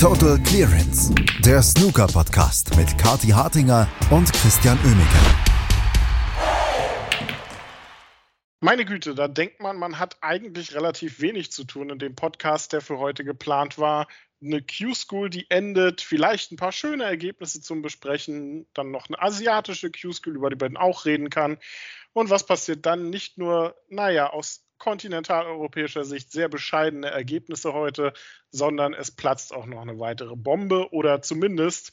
Total Clearance, der Snooker-Podcast mit Kati Hartinger und Christian Oemeke. Meine Güte, da denkt man, man hat eigentlich relativ wenig zu tun in dem Podcast, der für heute geplant war. Eine Q-School, die endet, vielleicht ein paar schöne Ergebnisse zum Besprechen, dann noch eine asiatische Q-School, über die man auch reden kann. Und was passiert dann? Nicht nur, naja, aus kontinentaleuropäischer Sicht sehr bescheidene Ergebnisse heute, sondern es platzt auch noch eine weitere Bombe oder zumindest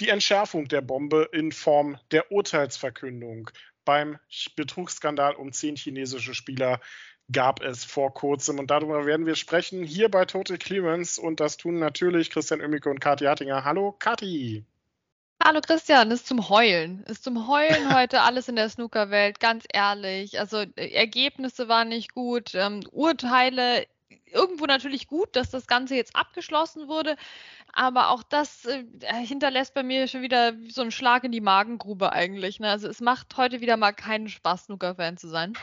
die Entschärfung der Bombe in Form der Urteilsverkündung. Beim Betrugsskandal um zehn chinesische Spieler gab es vor kurzem und darüber werden wir sprechen hier bei Total Clearance und das tun natürlich Christian Oemmeke und Kathi Hattinger. Hallo Kathi! Hallo Christian, ist zum Heulen. Ist zum Heulen heute alles in der Snookerwelt, ganz ehrlich. Also äh, Ergebnisse waren nicht gut, ähm, Urteile irgendwo natürlich gut, dass das Ganze jetzt abgeschlossen wurde, aber auch das äh, hinterlässt bei mir schon wieder so einen Schlag in die Magengrube eigentlich. Ne? Also es macht heute wieder mal keinen Spaß, Snooker-Fan zu sein.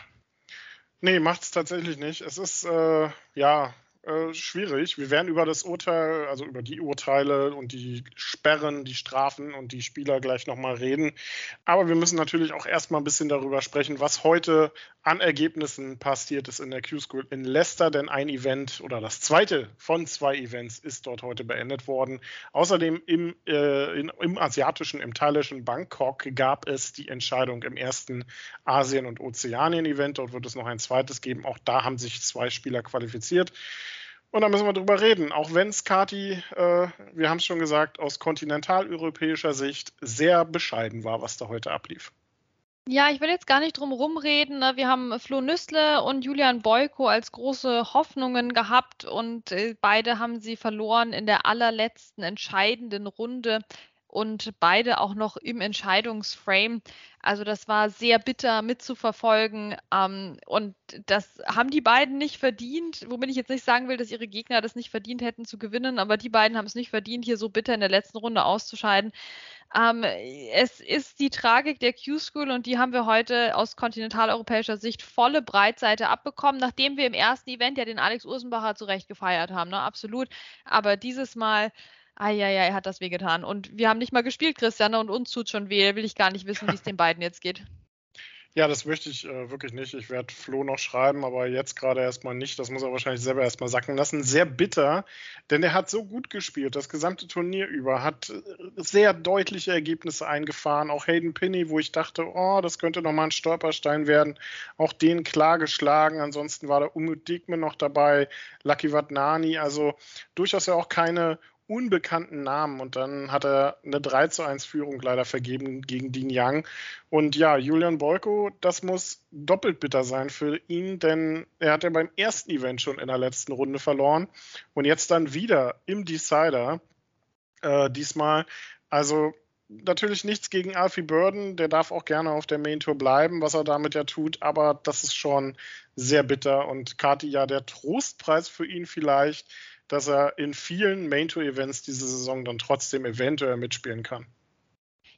Nee, macht es tatsächlich nicht. Es ist, äh, ja, äh, schwierig. Wir werden über das Urteil, also über die Urteile und die Sperren, die Strafen und die Spieler gleich nochmal reden. Aber wir müssen natürlich auch erstmal ein bisschen darüber sprechen, was heute an Ergebnissen passiert ist in der Q-School in Leicester, denn ein Event oder das zweite von zwei Events ist dort heute beendet worden. Außerdem im, äh, in, im asiatischen, im thailändischen Bangkok gab es die Entscheidung im ersten Asien- und Ozeanien-Event. Dort wird es noch ein zweites geben. Auch da haben sich zwei Spieler qualifiziert. Und da müssen wir drüber reden. Auch wenn es, Kati, äh, wir haben es schon gesagt, aus kontinentaleuropäischer Sicht sehr bescheiden war, was da heute ablief. Ja, ich will jetzt gar nicht drum rumreden. Ne? Wir haben Flo Nüssle und Julian Boyko als große Hoffnungen gehabt und äh, beide haben sie verloren in der allerletzten entscheidenden Runde und beide auch noch im Entscheidungsframe. Also das war sehr bitter mitzuverfolgen ähm, und das haben die beiden nicht verdient, womit ich jetzt nicht sagen will, dass ihre Gegner das nicht verdient hätten zu gewinnen, aber die beiden haben es nicht verdient, hier so bitter in der letzten Runde auszuscheiden. Ähm, es ist die Tragik der Q-School und die haben wir heute aus kontinentaleuropäischer Sicht volle Breitseite abbekommen, nachdem wir im ersten Event ja den Alex Ursenbacher zurecht gefeiert haben, ne? absolut. Aber dieses Mal Eieiei, hat das wehgetan. Und wir haben nicht mal gespielt, Christiane, und uns tut schon weh. Will ich gar nicht wissen, wie es den beiden jetzt geht. Ja, das möchte ich äh, wirklich nicht. Ich werde Flo noch schreiben, aber jetzt gerade erstmal nicht. Das muss er wahrscheinlich selber erstmal sacken lassen. Sehr bitter, denn er hat so gut gespielt, das gesamte Turnier über, hat äh, sehr deutliche Ergebnisse eingefahren. Auch Hayden Pinney, wo ich dachte, oh, das könnte nochmal ein Stolperstein werden. Auch den klar geschlagen. Ansonsten war der Umut Diekman noch dabei, Lucky Vadnani. Also durchaus ja auch keine unbekannten Namen. Und dann hat er eine 3 zu 1 Führung leider vergeben gegen Dean Young. Und ja, Julian Boyko, das muss doppelt bitter sein für ihn, denn er hat ja beim ersten Event schon in der letzten Runde verloren. Und jetzt dann wieder im Decider. Äh, diesmal, also natürlich nichts gegen Alfie Burden, der darf auch gerne auf der Main Tour bleiben, was er damit ja tut, aber das ist schon sehr bitter. Und Kati ja der Trostpreis für ihn vielleicht, dass er in vielen Main-Tour-Events diese Saison dann trotzdem eventuell mitspielen kann.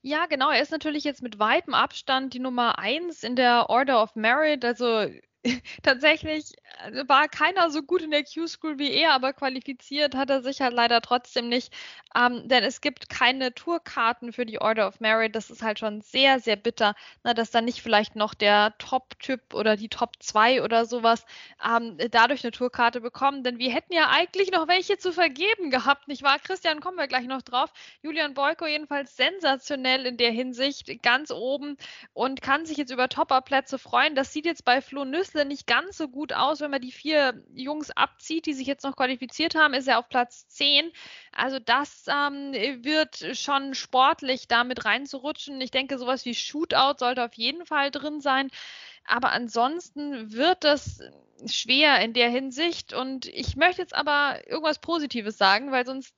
Ja, genau. Er ist natürlich jetzt mit weitem Abstand die Nummer eins in der Order of Merit. Also tatsächlich war keiner so gut in der Q-School wie er, aber qualifiziert hat er sich halt leider trotzdem nicht, ähm, denn es gibt keine Tourkarten für die Order of Merit. Das ist halt schon sehr, sehr bitter, na, dass dann nicht vielleicht noch der Top-Typ oder die Top 2 oder sowas ähm, dadurch eine Tourkarte bekommen, denn wir hätten ja eigentlich noch welche zu vergeben gehabt, nicht wahr? Christian, kommen wir gleich noch drauf. Julian Boyko jedenfalls sensationell in der Hinsicht, ganz oben und kann sich jetzt über Topper-Plätze freuen. Das sieht jetzt bei Flo Wechsel nicht ganz so gut aus. Wenn man die vier Jungs abzieht, die sich jetzt noch qualifiziert haben, ist er auf Platz 10. Also das ähm, wird schon sportlich damit reinzurutschen. Ich denke, sowas wie Shootout sollte auf jeden Fall drin sein. Aber ansonsten wird das schwer in der Hinsicht. Und ich möchte jetzt aber irgendwas Positives sagen, weil sonst,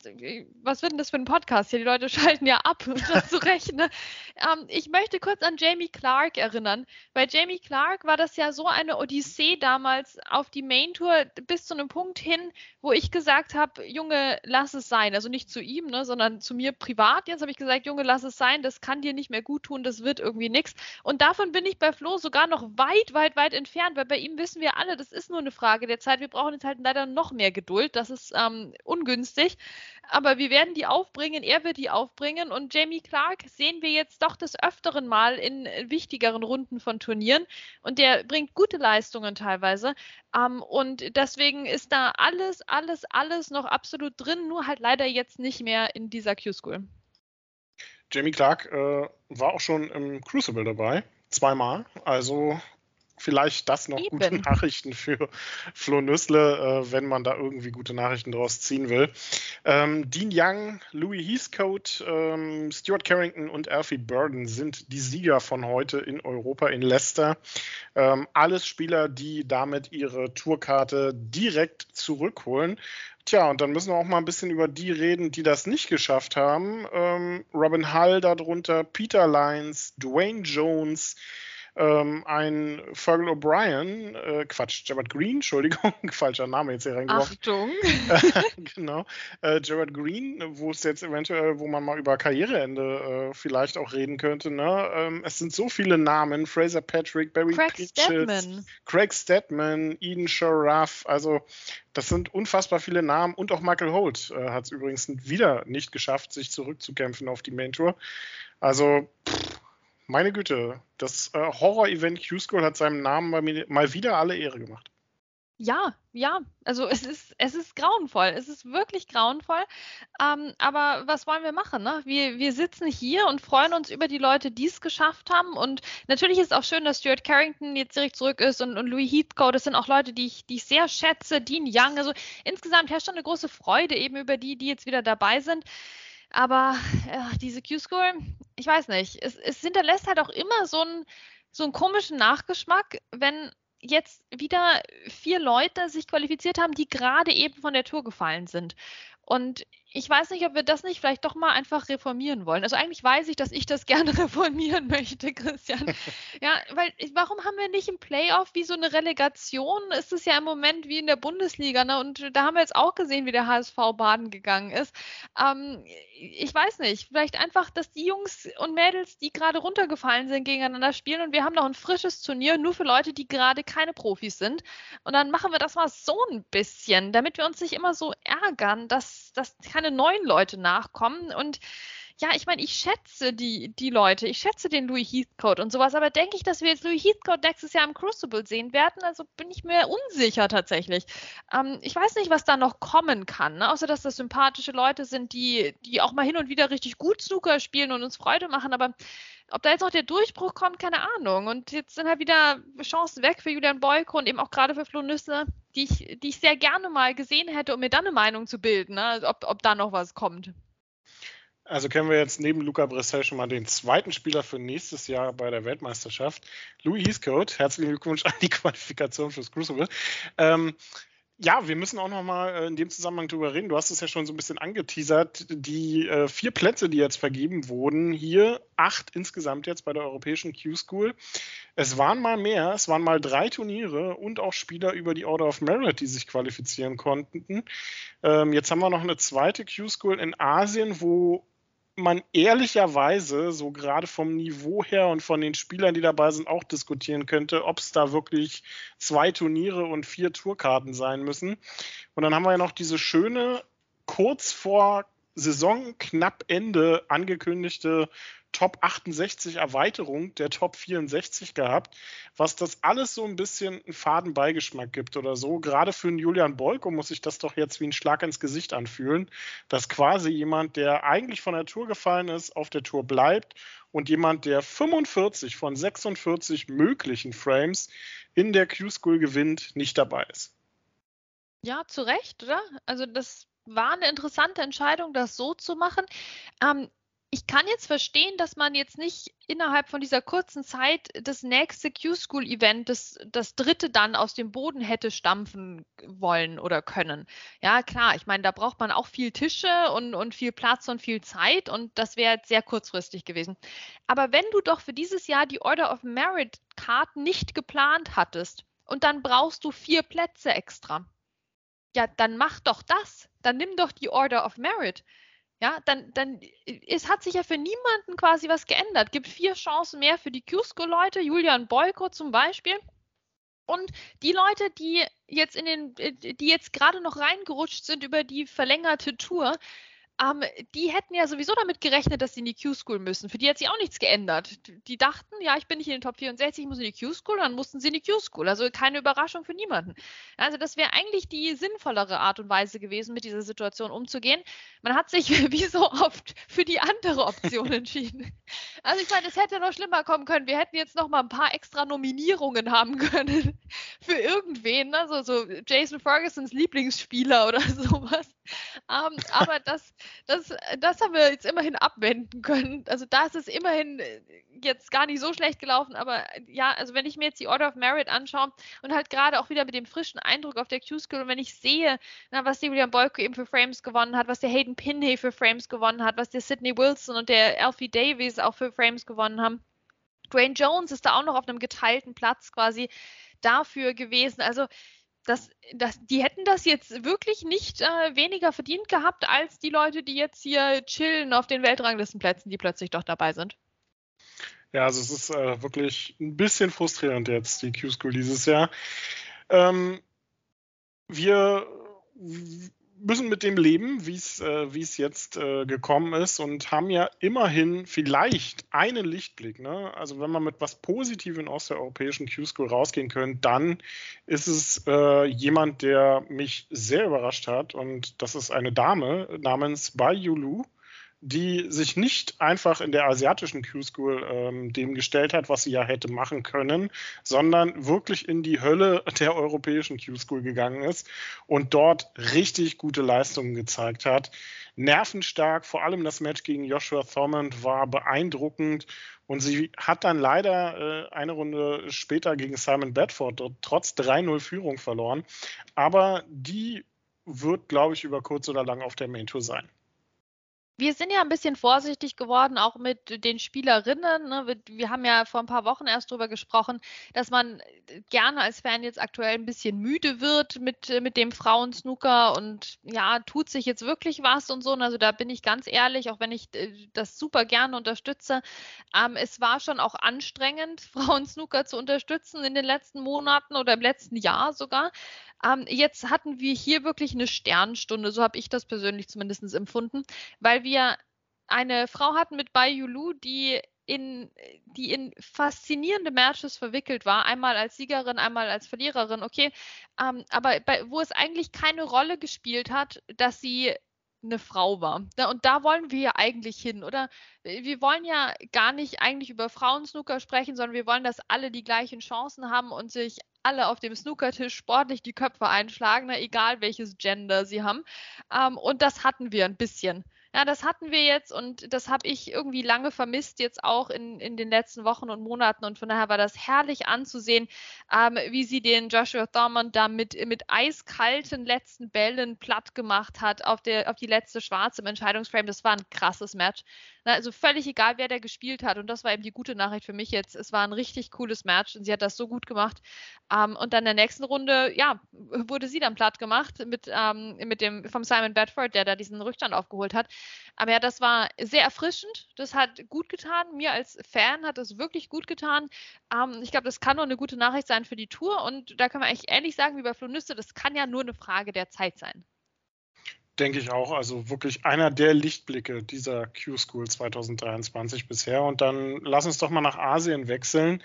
was wird denn das für ein Podcast hier? Die Leute schalten ja ab, das zu rechnen. Ähm, ich möchte kurz an Jamie Clark erinnern. Bei Jamie Clark war das ja so eine Odyssee damals auf die Main Tour bis zu einem Punkt hin, wo ich gesagt habe, Junge, lass es sein. Also nicht zu ihm, ne, sondern zu mir privat. Jetzt habe ich gesagt, Junge, lass es sein, das kann dir nicht mehr gut tun, das wird irgendwie nichts. Und davon bin ich bei Flo sogar noch weit, weit, weit entfernt, weil bei ihm wissen wir alle, das ist nur eine Frage der Zeit. Wir brauchen jetzt halt leider noch mehr Geduld. Das ist ähm, ungünstig. Aber wir werden die aufbringen. Er wird die aufbringen. Und Jamie Clark sehen wir jetzt doch des Öfteren mal in wichtigeren Runden von Turnieren. Und der bringt gute Leistungen teilweise. Ähm, und deswegen ist da alles, alles, alles noch absolut drin. Nur halt leider jetzt nicht mehr in dieser Q-School. Jamie Clark äh, war auch schon im Crucible dabei, zweimal. Also vielleicht das noch Eben. gute Nachrichten für Flo Nüssle, äh, wenn man da irgendwie gute Nachrichten draus ziehen will. Ähm, Dean Young, Louis Heathcote, ähm, Stuart Carrington und Alfie Burden sind die Sieger von heute in Europa in Leicester. Ähm, alles Spieler, die damit ihre Tourkarte direkt zurückholen. Tja, und dann müssen wir auch mal ein bisschen über die reden, die das nicht geschafft haben. Ähm, Robin Hull darunter, Peter Lyons, Dwayne Jones, ähm, ein Fergal O'Brien, äh, Quatsch, Jared Green, Entschuldigung, falscher Name jetzt hier reingeworfen. Achtung. genau. Äh, Jared Green, wo es jetzt eventuell, wo man mal über Karriereende äh, vielleicht auch reden könnte. Ne? Ähm, es sind so viele Namen: Fraser Patrick, Barry Craig Stedman. Craig Stedman, Eden Sharaf. Also, das sind unfassbar viele Namen. Und auch Michael Holt äh, hat es übrigens wieder nicht geschafft, sich zurückzukämpfen auf die Main Tour. Also, pff, meine Güte, das äh, Horror-Event Q-School hat seinem Namen mal, mal wieder alle Ehre gemacht. Ja, ja, also es ist, es ist grauenvoll. Es ist wirklich grauenvoll. Ähm, aber was wollen wir machen? Ne? Wir, wir sitzen hier und freuen uns über die Leute, die es geschafft haben. Und natürlich ist es auch schön, dass Stuart Carrington jetzt direkt zurück ist und, und Louis Heathcote. Das sind auch Leute, die ich, die ich sehr schätze. Dean Young. Also insgesamt herrscht schon eine große Freude eben über die, die jetzt wieder dabei sind. Aber äh, diese Q-School, ich weiß nicht, es, es hinterlässt halt auch immer so einen, so einen komischen Nachgeschmack, wenn jetzt wieder vier Leute sich qualifiziert haben, die gerade eben von der Tour gefallen sind. Und ich weiß nicht, ob wir das nicht vielleicht doch mal einfach reformieren wollen. Also eigentlich weiß ich, dass ich das gerne reformieren möchte, Christian. Ja, weil warum haben wir nicht im Playoff wie so eine Relegation? Ist es ja im Moment wie in der Bundesliga, ne? Und da haben wir jetzt auch gesehen, wie der HSV baden gegangen ist. Ähm, ich weiß nicht, vielleicht einfach, dass die Jungs und Mädels, die gerade runtergefallen sind, gegeneinander spielen und wir haben noch ein frisches Turnier nur für Leute, die gerade keine Profis sind. Und dann machen wir das mal so ein bisschen, damit wir uns nicht immer so ärgern, dass, dass keine keine neuen Leute nachkommen. Und ja, ich meine, ich schätze die, die Leute, ich schätze den Louis Heathcote und sowas, aber denke ich, dass wir jetzt Louis Heathcote nächstes Jahr im Crucible sehen werden? Also bin ich mir unsicher tatsächlich. Ähm, ich weiß nicht, was da noch kommen kann, ne? außer dass das sympathische Leute sind, die, die auch mal hin und wieder richtig gut Snooker spielen und uns Freude machen, aber ob da jetzt noch der Durchbruch kommt, keine Ahnung. Und jetzt sind halt wieder Chancen weg für Julian Boyko und eben auch gerade für Flo Nüsse, die ich, die ich sehr gerne mal gesehen hätte, um mir dann eine Meinung zu bilden, ne? ob, ob da noch was kommt. Also kennen wir jetzt neben Luca Bressel schon mal den zweiten Spieler für nächstes Jahr bei der Weltmeisterschaft. Louis Heathcote, herzlichen Glückwunsch an die Qualifikation fürs Crucible. Ähm, ja, wir müssen auch noch mal äh, in dem Zusammenhang drüber reden. Du hast es ja schon so ein bisschen angeteasert. Die äh, vier Plätze, die jetzt vergeben wurden, hier acht insgesamt jetzt bei der europäischen Q-School. Es waren mal mehr, es waren mal drei Turniere und auch Spieler über die Order of Merit, die sich qualifizieren konnten. Ähm, jetzt haben wir noch eine zweite Q-School in Asien, wo man ehrlicherweise so gerade vom Niveau her und von den Spielern, die dabei sind, auch diskutieren könnte, ob es da wirklich zwei Turniere und vier Tourkarten sein müssen. Und dann haben wir ja noch diese schöne, kurz vor Saison knapp Ende angekündigte Top 68 Erweiterung der Top 64 gehabt, was das alles so ein bisschen einen faden Beigeschmack gibt oder so. Gerade für einen Julian Bolko muss sich das doch jetzt wie ein Schlag ins Gesicht anfühlen, dass quasi jemand, der eigentlich von der Tour gefallen ist, auf der Tour bleibt und jemand, der 45 von 46 möglichen Frames in der Q-School gewinnt, nicht dabei ist. Ja, zu Recht, oder? Also das war eine interessante Entscheidung, das so zu machen. Ähm, ich kann jetzt verstehen, dass man jetzt nicht innerhalb von dieser kurzen Zeit das nächste Q-School-Event, das, das dritte dann aus dem Boden hätte stampfen wollen oder können. Ja, klar, ich meine, da braucht man auch viel Tische und, und viel Platz und viel Zeit und das wäre sehr kurzfristig gewesen. Aber wenn du doch für dieses Jahr die Order of Merit-Karten nicht geplant hattest und dann brauchst du vier Plätze extra, ja, dann mach doch das. Dann nimm doch die Order of Merit. Ja, dann, dann es hat sich ja für niemanden quasi was geändert. Gibt vier Chancen mehr für die Cusco-Leute, Julian Boyko zum Beispiel. Und die Leute, die jetzt in den, die jetzt gerade noch reingerutscht sind über die verlängerte Tour, ähm, die hätten ja sowieso damit gerechnet, dass sie in die Q-School müssen. Für die hat sich auch nichts geändert. Die dachten, ja, ich bin nicht in den Top 64, ich muss in die Q-School, dann mussten sie in die Q-School. Also keine Überraschung für niemanden. Also das wäre eigentlich die sinnvollere Art und Weise gewesen, mit dieser Situation umzugehen. Man hat sich wie so oft für die andere Option entschieden. Also ich meine, es hätte noch schlimmer kommen können. Wir hätten jetzt noch mal ein paar extra Nominierungen haben können für irgendwen, also so Jason Fergusons Lieblingsspieler oder sowas. Ähm, aber das, das, das haben wir jetzt immerhin abwenden können. Also da ist es immerhin äh, jetzt gar nicht so schlecht gelaufen, aber äh, ja, also wenn ich mir jetzt die Order of Merit anschaue und halt gerade auch wieder mit dem frischen Eindruck auf der Q-School und wenn ich sehe, na, was der William Boyko eben für Frames gewonnen hat, was der Hayden Pinney für Frames gewonnen hat, was der Sidney Wilson und der Alfie Davies auch für Frames gewonnen haben. Dwayne Jones ist da auch noch auf einem geteilten Platz quasi dafür gewesen. Also das, das, die hätten das jetzt wirklich nicht äh, weniger verdient gehabt als die Leute, die jetzt hier chillen auf den Weltranglistenplätzen, die plötzlich doch dabei sind. Ja, also es ist äh, wirklich ein bisschen frustrierend jetzt, die Q-School dieses Jahr. Ähm, wir müssen mit dem leben, wie es äh, es jetzt äh, gekommen ist und haben ja immerhin vielleicht einen Lichtblick. Ne? Also wenn man mit was Positivem aus der europäischen Q-School rausgehen könnte, dann ist es äh, jemand, der mich sehr überrascht hat und das ist eine Dame namens Bai Yulu die sich nicht einfach in der asiatischen Q-School ähm, dem gestellt hat, was sie ja hätte machen können, sondern wirklich in die Hölle der europäischen Q-School gegangen ist und dort richtig gute Leistungen gezeigt hat. Nervenstark, vor allem das Match gegen Joshua Thormond war beeindruckend und sie hat dann leider äh, eine Runde später gegen Simon Bedford trotz 3-0 Führung verloren. Aber die wird, glaube ich, über kurz oder lang auf der Main Tour sein wir sind ja ein bisschen vorsichtig geworden, auch mit den Spielerinnen. Ne? Wir, wir, haben ja vor ein paar Wochen erst darüber gesprochen, dass man äh, gerne als Fan jetzt aktuell ein bisschen müde wird mit, äh, mit dem Frauensnooker und ja, tut sich jetzt wirklich was und so. Und also da bin ich ganz ehrlich, auch wenn ich äh, das super gerne unterstütze. Ähm, es war schon auch anstrengend, Frauensnooker zu unterstützen in den letzten Monaten oder im letzten Jahr sogar. Ähm, jetzt hatten wir hier wirklich eine Sternstunde, so habe ich das persönlich zumindest empfunden, weil wir eine Frau hatten mit Bai Yulu, die in, die in faszinierende Matches verwickelt war. Einmal als Siegerin, einmal als Verliererin, okay. Ähm, aber bei, wo es eigentlich keine Rolle gespielt hat, dass sie eine Frau war. und da wollen wir ja eigentlich hin, oder? Wir wollen ja gar nicht eigentlich über Frauensnooker sprechen, sondern wir wollen, dass alle die gleichen Chancen haben und sich alle auf dem Snookertisch sportlich die Köpfe einschlagen, ne, egal welches Gender sie haben. Ähm, und das hatten wir ein bisschen. Ja, das hatten wir jetzt und das habe ich irgendwie lange vermisst, jetzt auch in, in den letzten Wochen und Monaten. Und von daher war das herrlich anzusehen, ähm, wie sie den Joshua Thurman da mit, mit eiskalten letzten Bällen platt gemacht hat auf, der, auf die letzte Schwarze im Entscheidungsframe. Das war ein krasses Match. Also völlig egal, wer da gespielt hat. Und das war eben die gute Nachricht für mich jetzt. Es war ein richtig cooles Match und sie hat das so gut gemacht. Ähm, und dann in der nächsten Runde, ja, wurde sie dann platt gemacht mit, ähm, mit dem vom Simon Bedford, der da diesen Rückstand aufgeholt hat. Aber ja, das war sehr erfrischend. Das hat gut getan. Mir als Fan hat das wirklich gut getan. Ähm, ich glaube, das kann nur eine gute Nachricht sein für die Tour. Und da kann man eigentlich ähnlich sagen wie bei Flonüste, das kann ja nur eine Frage der Zeit sein denke ich auch. Also wirklich einer der Lichtblicke dieser Q-School 2023 bisher. Und dann lass uns doch mal nach Asien wechseln.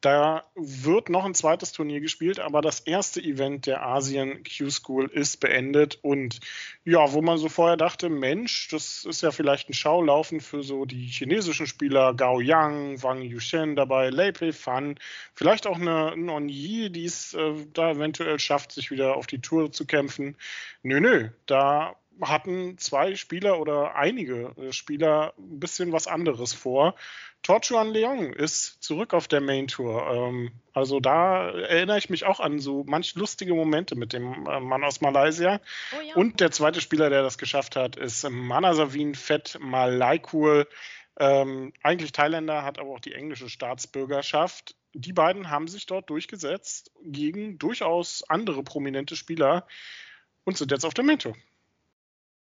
Da wird noch ein zweites Turnier gespielt, aber das erste Event der Asien Q-School ist beendet. Und ja, wo man so vorher dachte, Mensch, das ist ja vielleicht ein Schaulaufen für so die chinesischen Spieler Gao Yang, Wang Yushen dabei, Lei Pei Fan, vielleicht auch eine Non Yi, die es äh, da eventuell schafft, sich wieder auf die Tour zu kämpfen. Nö, nö, da hatten zwei Spieler oder einige äh, Spieler ein bisschen was anderes vor. Torchuan Leong ist zurück auf der Main Tour. Ähm, also da erinnere ich mich auch an so manch lustige Momente mit dem äh, Mann aus Malaysia. Oh ja. Und der zweite Spieler, der das geschafft hat, ist Manasavin Fett Malaikul. Ähm, eigentlich Thailänder, hat aber auch die englische Staatsbürgerschaft. Die beiden haben sich dort durchgesetzt gegen durchaus andere prominente Spieler und sind jetzt auf der Main Tour.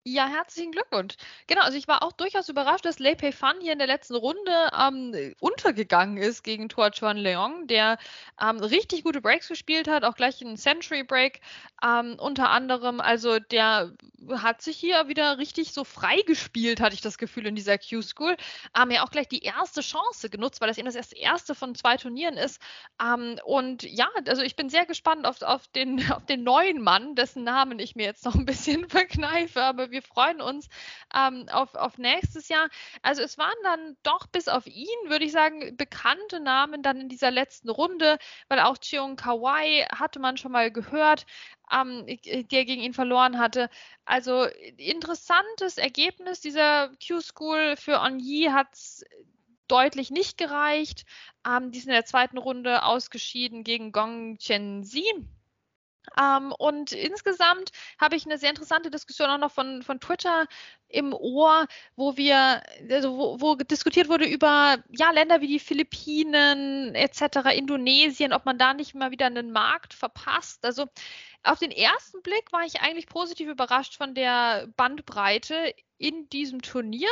Ja, herzlichen Glückwunsch. Genau, also ich war auch durchaus überrascht, dass Lei Pei Fan hier in der letzten Runde ähm, untergegangen ist gegen Tua Chuan Leong, der ähm, richtig gute Breaks gespielt hat, auch gleich einen Century Break ähm, unter anderem. Also der hat sich hier wieder richtig so frei gespielt, hatte ich das Gefühl in dieser Q-School. Ähm, ja auch gleich die erste Chance genutzt, weil das eben das erste von zwei Turnieren ist. Ähm, und ja, also ich bin sehr gespannt auf, auf, den, auf den neuen Mann, dessen Namen ich mir jetzt noch ein bisschen verkneife, aber wir freuen uns ähm, auf, auf nächstes Jahr. Also es waren dann doch bis auf ihn, würde ich sagen, bekannte Namen dann in dieser letzten Runde, weil auch Cheong Kawai hatte man schon mal gehört, ähm, der gegen ihn verloren hatte. Also interessantes Ergebnis dieser Q-School für Onyi hat es deutlich nicht gereicht. Ähm, die sind in der zweiten Runde ausgeschieden gegen Gong Chen Zi. Ähm, und insgesamt habe ich eine sehr interessante Diskussion auch noch von, von Twitter im Ohr, wo wir, also wo, wo diskutiert wurde über ja, Länder wie die Philippinen etc., Indonesien, ob man da nicht mal wieder einen Markt verpasst. Also auf den ersten Blick war ich eigentlich positiv überrascht von der Bandbreite in diesem Turnier.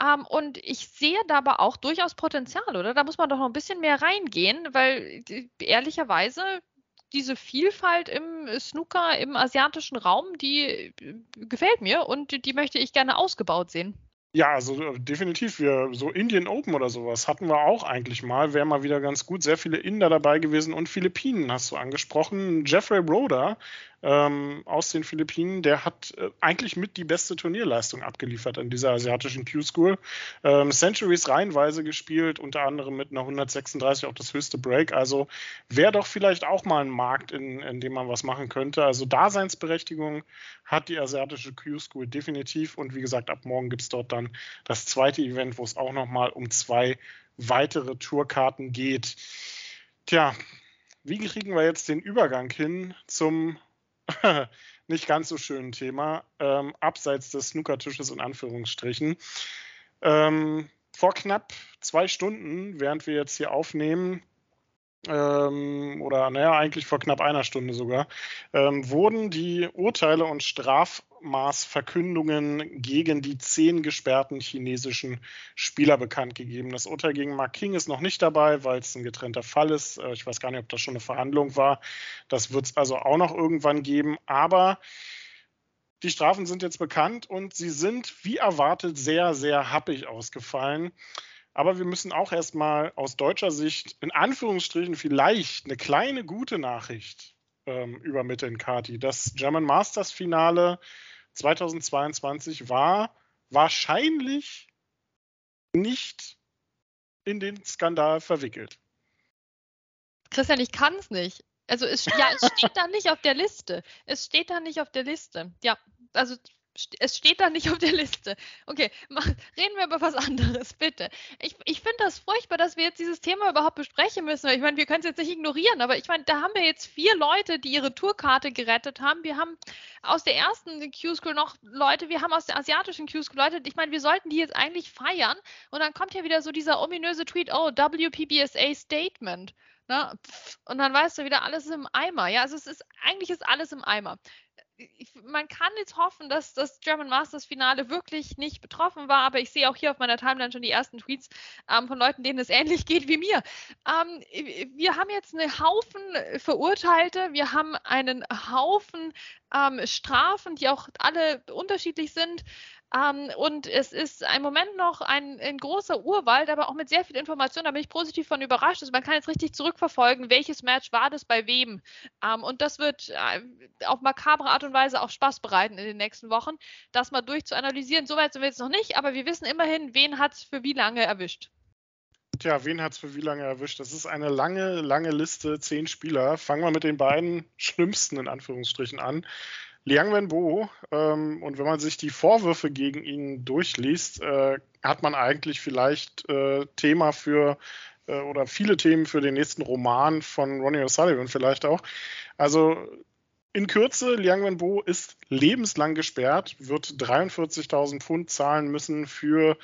Ähm, und ich sehe da aber auch durchaus Potenzial, oder? Da muss man doch noch ein bisschen mehr reingehen, weil ehrlicherweise diese Vielfalt im Snooker im asiatischen Raum, die äh, gefällt mir und die möchte ich gerne ausgebaut sehen. Ja, also äh, definitiv. Wir, so Indian Open oder sowas hatten wir auch eigentlich mal. Wäre mal wieder ganz gut. Sehr viele Inder dabei gewesen und Philippinen hast du angesprochen. Jeffrey Roder ähm, aus den Philippinen, der hat äh, eigentlich mit die beste Turnierleistung abgeliefert in dieser asiatischen Q-School. Ähm, Centuries reihenweise gespielt, unter anderem mit einer 136 auch das höchste Break. Also wäre doch vielleicht auch mal ein Markt, in, in dem man was machen könnte. Also Daseinsberechtigung hat die asiatische Q-School definitiv. Und wie gesagt, ab morgen gibt es dort dann das zweite Event, wo es auch nochmal um zwei weitere Tourkarten geht. Tja, wie kriegen wir jetzt den Übergang hin zum nicht ganz so schönen Thema, ähm, abseits des Snookertisches in Anführungsstrichen. Ähm, vor knapp zwei Stunden, während wir jetzt hier aufnehmen, ähm, oder naja, eigentlich vor knapp einer Stunde sogar, ähm, wurden die Urteile und Strafmaßverkündungen gegen die zehn gesperrten chinesischen Spieler bekannt gegeben. Das Urteil gegen Mark King ist noch nicht dabei, weil es ein getrennter Fall ist. Äh, ich weiß gar nicht, ob das schon eine Verhandlung war. Das wird es also auch noch irgendwann geben. Aber die Strafen sind jetzt bekannt und sie sind, wie erwartet, sehr, sehr happig ausgefallen. Aber wir müssen auch erstmal aus deutscher Sicht in Anführungsstrichen vielleicht eine kleine gute Nachricht ähm, übermitteln, Kati. Das German Masters Finale 2022 war wahrscheinlich nicht in den Skandal verwickelt. Christian, ich kann es nicht. Also es, ja, es steht da nicht auf der Liste. Es steht da nicht auf der Liste. Ja, also es steht da nicht auf der Liste. Okay, mach, reden wir über was anderes, bitte. Ich, ich finde das furchtbar, dass wir jetzt dieses Thema überhaupt besprechen müssen. Ich meine, wir können es jetzt nicht ignorieren, aber ich meine, da haben wir jetzt vier Leute, die ihre Tourkarte gerettet haben. Wir haben aus der ersten Q-School noch Leute, wir haben aus der asiatischen Q-School Leute. Ich meine, wir sollten die jetzt eigentlich feiern. Und dann kommt ja wieder so dieser ominöse Tweet, oh, WPBSA Statement. Ne? Und dann weißt du wieder, alles ist im Eimer. Ja, also es ist, eigentlich ist alles im Eimer ich, man kann jetzt hoffen, dass das German Masters Finale wirklich nicht betroffen war, aber ich sehe auch hier auf meiner Timeline schon die ersten Tweets ähm, von Leuten, denen es ähnlich geht wie mir. Ähm, wir haben jetzt einen Haufen Verurteilte, wir haben einen Haufen ähm, Strafen, die auch alle unterschiedlich sind. Ähm, und es ist im Moment noch ein, ein, großer Urwald, aber auch mit sehr viel Information. Da bin ich positiv von überrascht. Also man kann jetzt richtig zurückverfolgen, welches Match war das bei wem. Ähm, und das wird äh, auf makabre Art und Weise auch Spaß bereiten in den nächsten Wochen, das mal durchzuanalysieren. Soweit sind wir jetzt noch nicht, aber wir wissen immerhin, wen hat es für wie lange erwischt. Tja, wen hat es für wie lange erwischt? Das ist eine lange, lange Liste, zehn Spieler. Fangen wir mit den beiden schlimmsten in Anführungsstrichen an. Liang Wenbo, ähm, und wenn man sich die Vorwürfe gegen ihn durchliest, äh, hat man eigentlich vielleicht äh, Thema für äh, oder viele Themen für den nächsten Roman von Ronnie O'Sullivan vielleicht auch. Also in Kürze, Liang Wenbo ist lebenslang gesperrt, wird 43.000 Pfund zahlen müssen für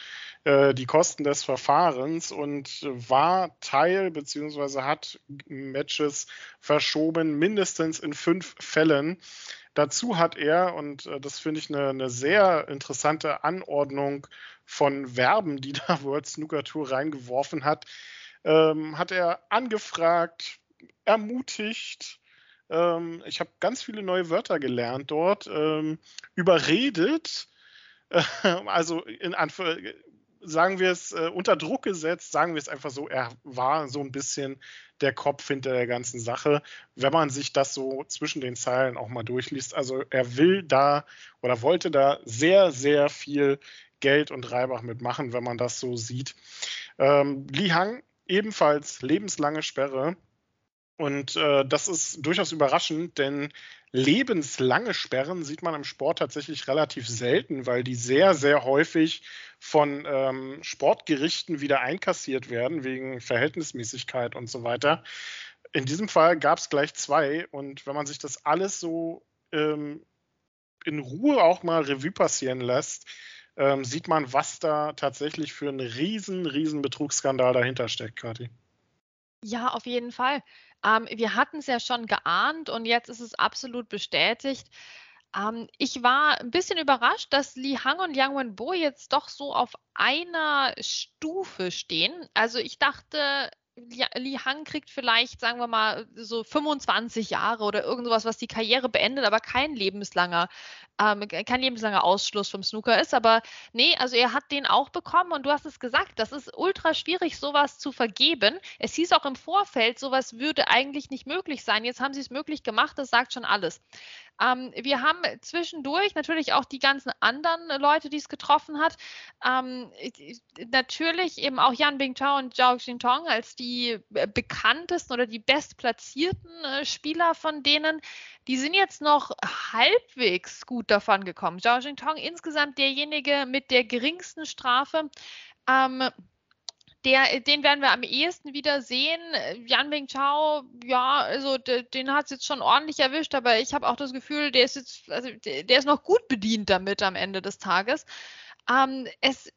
äh, die Kosten des Verfahrens und war Teil bzw. hat Matches verschoben, mindestens in fünf Fällen. Dazu hat er, und äh, das finde ich eine, eine, sehr interessante Anordnung von Verben, die da World Snooker Tour reingeworfen hat, ähm, hat er angefragt, ermutigt, ähm, ich habe ganz viele neue Wörter gelernt dort, ähm, überredet, also in Anführ sagen wir es, äh, unter Druck gesetzt, sagen wir es einfach so, er war so ein bisschen der Kopf hinter der ganzen Sache, wenn man sich das so zwischen den Zeilen auch mal durchliest. Also er will da oder wollte da sehr, sehr viel Geld und Reibach mitmachen, wenn man das so sieht. Ähm, Li Hang ebenfalls lebenslange Sperre. Und äh, das ist durchaus überraschend, denn lebenslange Sperren sieht man im Sport tatsächlich relativ selten, weil die sehr, sehr häufig von ähm, Sportgerichten wieder einkassiert werden, wegen Verhältnismäßigkeit und so weiter. In diesem Fall gab es gleich zwei. Und wenn man sich das alles so ähm, in Ruhe auch mal Revue passieren lässt, ähm, sieht man, was da tatsächlich für ein riesen, riesen Betrugsskandal dahinter steckt, Kathi. Ja, auf jeden Fall. Ähm, wir hatten es ja schon geahnt und jetzt ist es absolut bestätigt. Ähm, ich war ein bisschen überrascht, dass Li Hang und Yang Wenbo jetzt doch so auf einer Stufe stehen. Also ich dachte, Li Hang kriegt vielleicht, sagen wir mal, so 25 Jahre oder irgendwas, was die Karriere beendet, aber kein lebenslanger ähm, kein lebenslanger Ausschluss vom Snooker ist. Aber nee, also er hat den auch bekommen und du hast es gesagt, das ist ultra schwierig, sowas zu vergeben. Es hieß auch im Vorfeld, sowas würde eigentlich nicht möglich sein. Jetzt haben sie es möglich gemacht, das sagt schon alles. Ähm, wir haben zwischendurch natürlich auch die ganzen anderen Leute, die es getroffen hat. Ähm, natürlich eben auch Yan Bingtao und Zhao Xintong als die bekanntesten oder die bestplatzierten äh, Spieler von denen. Die sind jetzt noch halbwegs gut davon gekommen. Zhao Jingtong insgesamt derjenige mit der geringsten Strafe. Ähm, der, den werden wir am ehesten wieder sehen. Yan Bing Chao, ja, also den hat es jetzt schon ordentlich erwischt, aber ich habe auch das Gefühl, der ist jetzt, also der, ist noch gut bedient damit am Ende des Tages. Ähm, es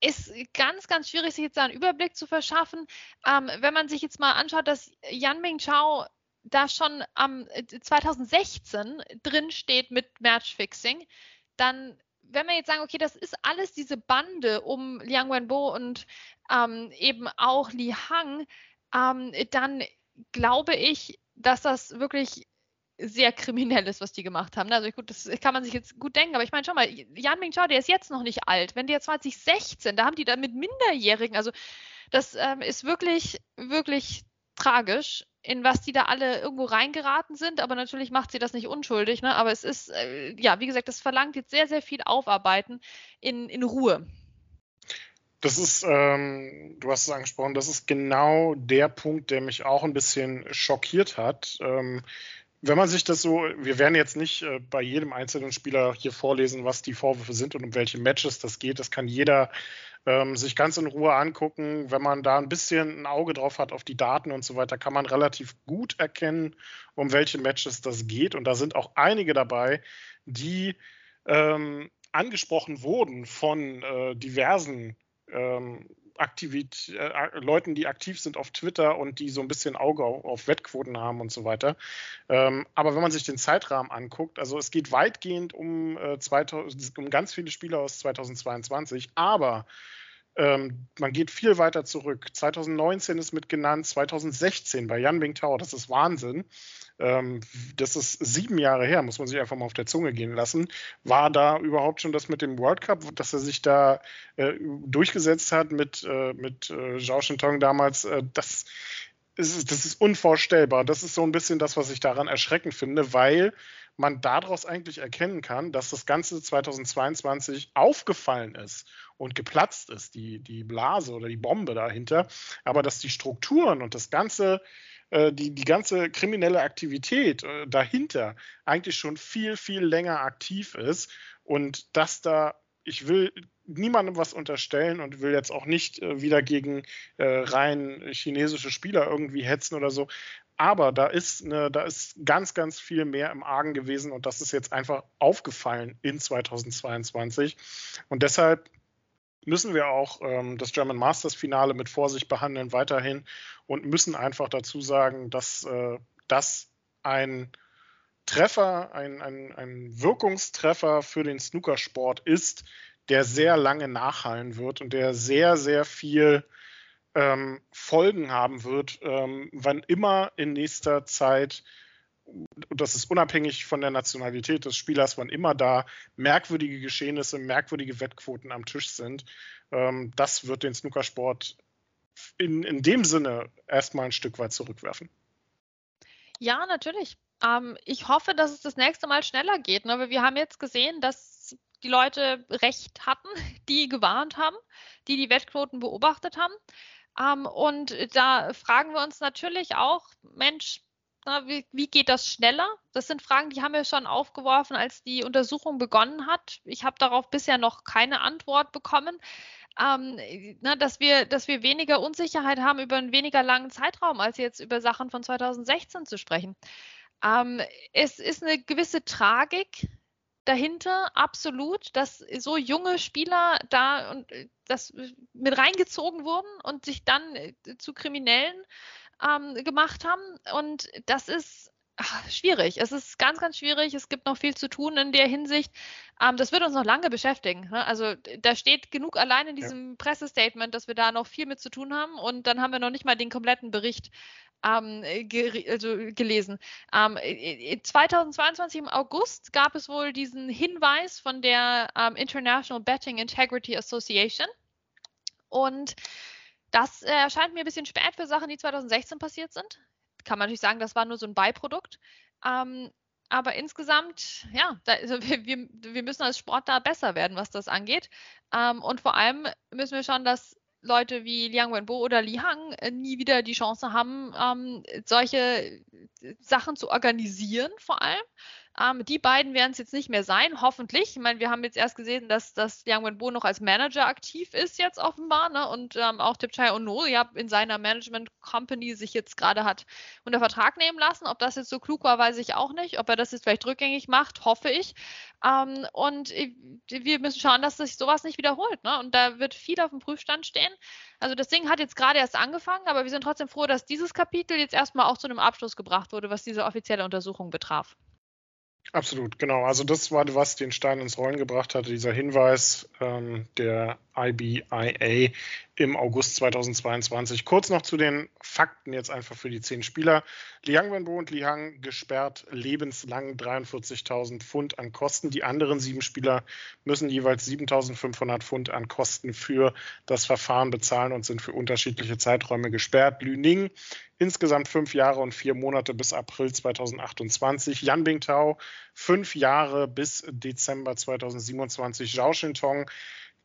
ist ganz, ganz schwierig, sich jetzt einen Überblick zu verschaffen. Ähm, wenn man sich jetzt mal anschaut, dass Yan Ming Chao da schon am 2016 äh, drin steht mit Matchfixing, dann wenn wir jetzt sagen, okay, das ist alles diese Bande um Liang Wenbo und ähm, eben auch Li Hang, ähm, dann glaube ich, dass das wirklich sehr kriminell ist, was die gemacht haben. Also gut, das kann man sich jetzt gut denken, aber ich meine schon mal, Yan Ming Chao, der ist jetzt noch nicht alt. Wenn der 2016, da haben die dann mit Minderjährigen, also das ähm, ist wirklich, wirklich tragisch in was die da alle irgendwo reingeraten sind, aber natürlich macht sie das nicht unschuldig, ne? aber es ist, äh, ja, wie gesagt, das verlangt jetzt sehr, sehr viel Aufarbeiten in, in Ruhe. Das ist, ähm, du hast es angesprochen, das ist genau der Punkt, der mich auch ein bisschen schockiert hat. Ähm, wenn man sich das so, wir werden jetzt nicht äh, bei jedem einzelnen Spieler hier vorlesen, was die Vorwürfe sind und um welche Matches das geht. Das kann jeder ähm, sich ganz in Ruhe angucken. Wenn man da ein bisschen ein Auge drauf hat auf die Daten und so weiter, kann man relativ gut erkennen, um welche Matches das geht. Und da sind auch einige dabei, die ähm, angesprochen wurden von äh, diversen ähm, Aktivit äh, Leuten, die aktiv sind auf Twitter und die so ein bisschen Auge auf, Wettquoten haben und so weiter. Ähm, aber wenn man sich den Zeitrahmen anguckt, also es geht weitgehend um, äh, 2000, um ganz viele Spieler aus 2022, aber ähm, man geht viel weiter zurück. 2019 ist mit genannt, 2016 bei Jan Bingtao, das ist Wahnsinn. Ähm, das ist sieben Jahre her, muss man sich einfach mal auf der Zunge gehen lassen. War da überhaupt schon das mit dem World Cup, dass er sich da äh, durchgesetzt hat mit, äh, mit äh, Zhao Shintong damals? Äh, das, ist, das ist unvorstellbar. Das ist so ein bisschen das, was ich daran erschreckend finde, weil man daraus eigentlich erkennen kann, dass das Ganze 2022 aufgefallen ist und geplatzt ist, die, die Blase oder die Bombe dahinter, aber dass die Strukturen und das ganze, äh, die, die ganze kriminelle Aktivität äh, dahinter eigentlich schon viel, viel länger aktiv ist und dass da, ich will niemandem was unterstellen und will jetzt auch nicht äh, wieder gegen äh, rein chinesische Spieler irgendwie hetzen oder so. Aber da ist, eine, da ist ganz, ganz viel mehr im Argen gewesen und das ist jetzt einfach aufgefallen in 2022. Und deshalb müssen wir auch ähm, das German Masters Finale mit Vorsicht behandeln weiterhin und müssen einfach dazu sagen, dass äh, das ein Treffer, ein, ein, ein Wirkungstreffer für den Snookersport ist, der sehr lange nachhallen wird und der sehr, sehr viel ähm, Folgen haben wird, ähm, wann immer in nächster Zeit, das ist unabhängig von der Nationalität des Spielers, wann immer da merkwürdige Geschehnisse, merkwürdige Wettquoten am Tisch sind. Ähm, das wird den Snookersport in, in dem Sinne erstmal ein Stück weit zurückwerfen. Ja, natürlich. Ähm, ich hoffe, dass es das nächste Mal schneller geht. Ne? Wir haben jetzt gesehen, dass die Leute recht hatten, die gewarnt haben, die die Wettquoten beobachtet haben. Ähm, und da fragen wir uns natürlich auch, Mensch, na, wie, wie, geht das schneller? Das sind Fragen, die haben wir schon aufgeworfen, als die Untersuchung begonnen hat. Ich habe darauf bisher noch keine Antwort bekommen. Ähm, na, dass, wir, dass wir weniger Unsicherheit haben über einen weniger langen Zeitraum, als jetzt über Sachen von 2016 zu sprechen. Ähm, es ist eine gewisse Tragik dahinter, absolut, dass so junge Spieler da und äh, das mit reingezogen wurden und sich dann äh, zu Kriminellen ähm, gemacht haben. Und das ist ach, schwierig. Es ist ganz, ganz schwierig. Es gibt noch viel zu tun in der Hinsicht. Ähm, das wird uns noch lange beschäftigen. Ne? Also da steht genug allein in diesem ja. Pressestatement, dass wir da noch viel mit zu tun haben. Und dann haben wir noch nicht mal den kompletten Bericht ähm, ge also gelesen. Ähm, 2022 im August gab es wohl diesen Hinweis von der ähm, International Betting Integrity Association. Und das erscheint mir ein bisschen spät für Sachen, die 2016 passiert sind. Kann man natürlich sagen, das war nur so ein Beiprodukt. Ähm, aber insgesamt, ja, da, also wir, wir, müssen als Sport da besser werden, was das angeht. Ähm, und vor allem müssen wir schauen, dass Leute wie Liang Wenbo oder Li Hang äh, nie wieder die Chance haben, ähm, solche äh, Sachen zu organisieren, vor allem. Ähm, die beiden werden es jetzt nicht mehr sein, hoffentlich. Ich meine, wir haben jetzt erst gesehen, dass, dass Liang Wenbo noch als Manager aktiv ist, jetzt offenbar, ne? Und ähm, auch Tipchai Ono ja in seiner Management Company sich jetzt gerade hat unter Vertrag nehmen lassen. Ob das jetzt so klug war, weiß ich auch nicht. Ob er das jetzt vielleicht rückgängig macht, hoffe ich. Ähm, und wir müssen schauen, dass sich sowas nicht wiederholt. Ne? Und da wird viel auf dem Prüfstand stehen. Also das Ding hat jetzt gerade erst angefangen, aber wir sind trotzdem froh, dass dieses Kapitel jetzt erstmal auch zu einem Abschluss gebracht wurde, was diese offizielle Untersuchung betraf. Absolut, genau. Also das war, was den Stein ins Rollen gebracht hatte, dieser Hinweis ähm, der IBIA im August 2022. Kurz noch zu den Fakten jetzt einfach für die zehn Spieler. Liang Wenbo und Li Hang gesperrt lebenslang 43.000 Pfund an Kosten. Die anderen sieben Spieler müssen jeweils 7.500 Pfund an Kosten für das Verfahren bezahlen und sind für unterschiedliche Zeiträume gesperrt. Lü Ning insgesamt fünf Jahre und vier Monate bis April 2028. Yan Bingtao fünf Jahre bis Dezember 2027. Zhao Shintong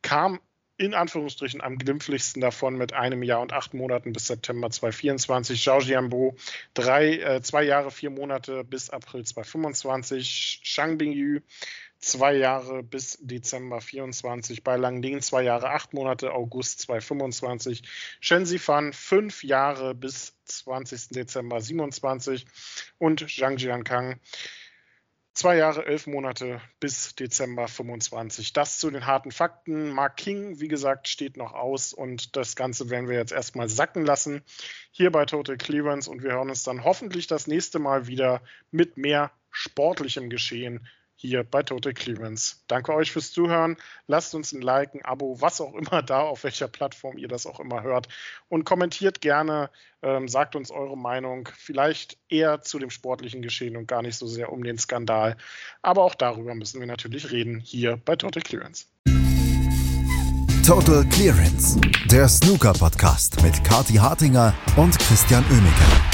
kam in Anführungsstrichen am glimpflichsten davon mit einem Jahr und acht Monaten bis September 2024. Zhao Jianbo drei, äh, zwei Jahre, vier Monate bis April 2025. Shang Bingyu zwei Jahre bis Dezember 24. Bei Lang Ling zwei Jahre, acht Monate, August 2025. Shen Zifan fünf Jahre bis 20. Dezember 27. Und Zhang Jiankang Zwei Jahre, elf Monate bis Dezember 25. Das zu den harten Fakten. Mark King, wie gesagt, steht noch aus und das Ganze werden wir jetzt erstmal sacken lassen. Hier bei Total Clearance und wir hören uns dann hoffentlich das nächste Mal wieder mit mehr sportlichem Geschehen hier bei Total Clearance. Danke euch fürs Zuhören. Lasst uns ein Like, ein Abo, was auch immer da, auf welcher Plattform ihr das auch immer hört. Und kommentiert gerne, ähm, sagt uns eure Meinung. Vielleicht eher zu dem sportlichen Geschehen und gar nicht so sehr um den Skandal. Aber auch darüber müssen wir natürlich reden hier bei Total Clearance. Total Clearance, der Snooker-Podcast mit Kati Hartinger und Christian Oemeke.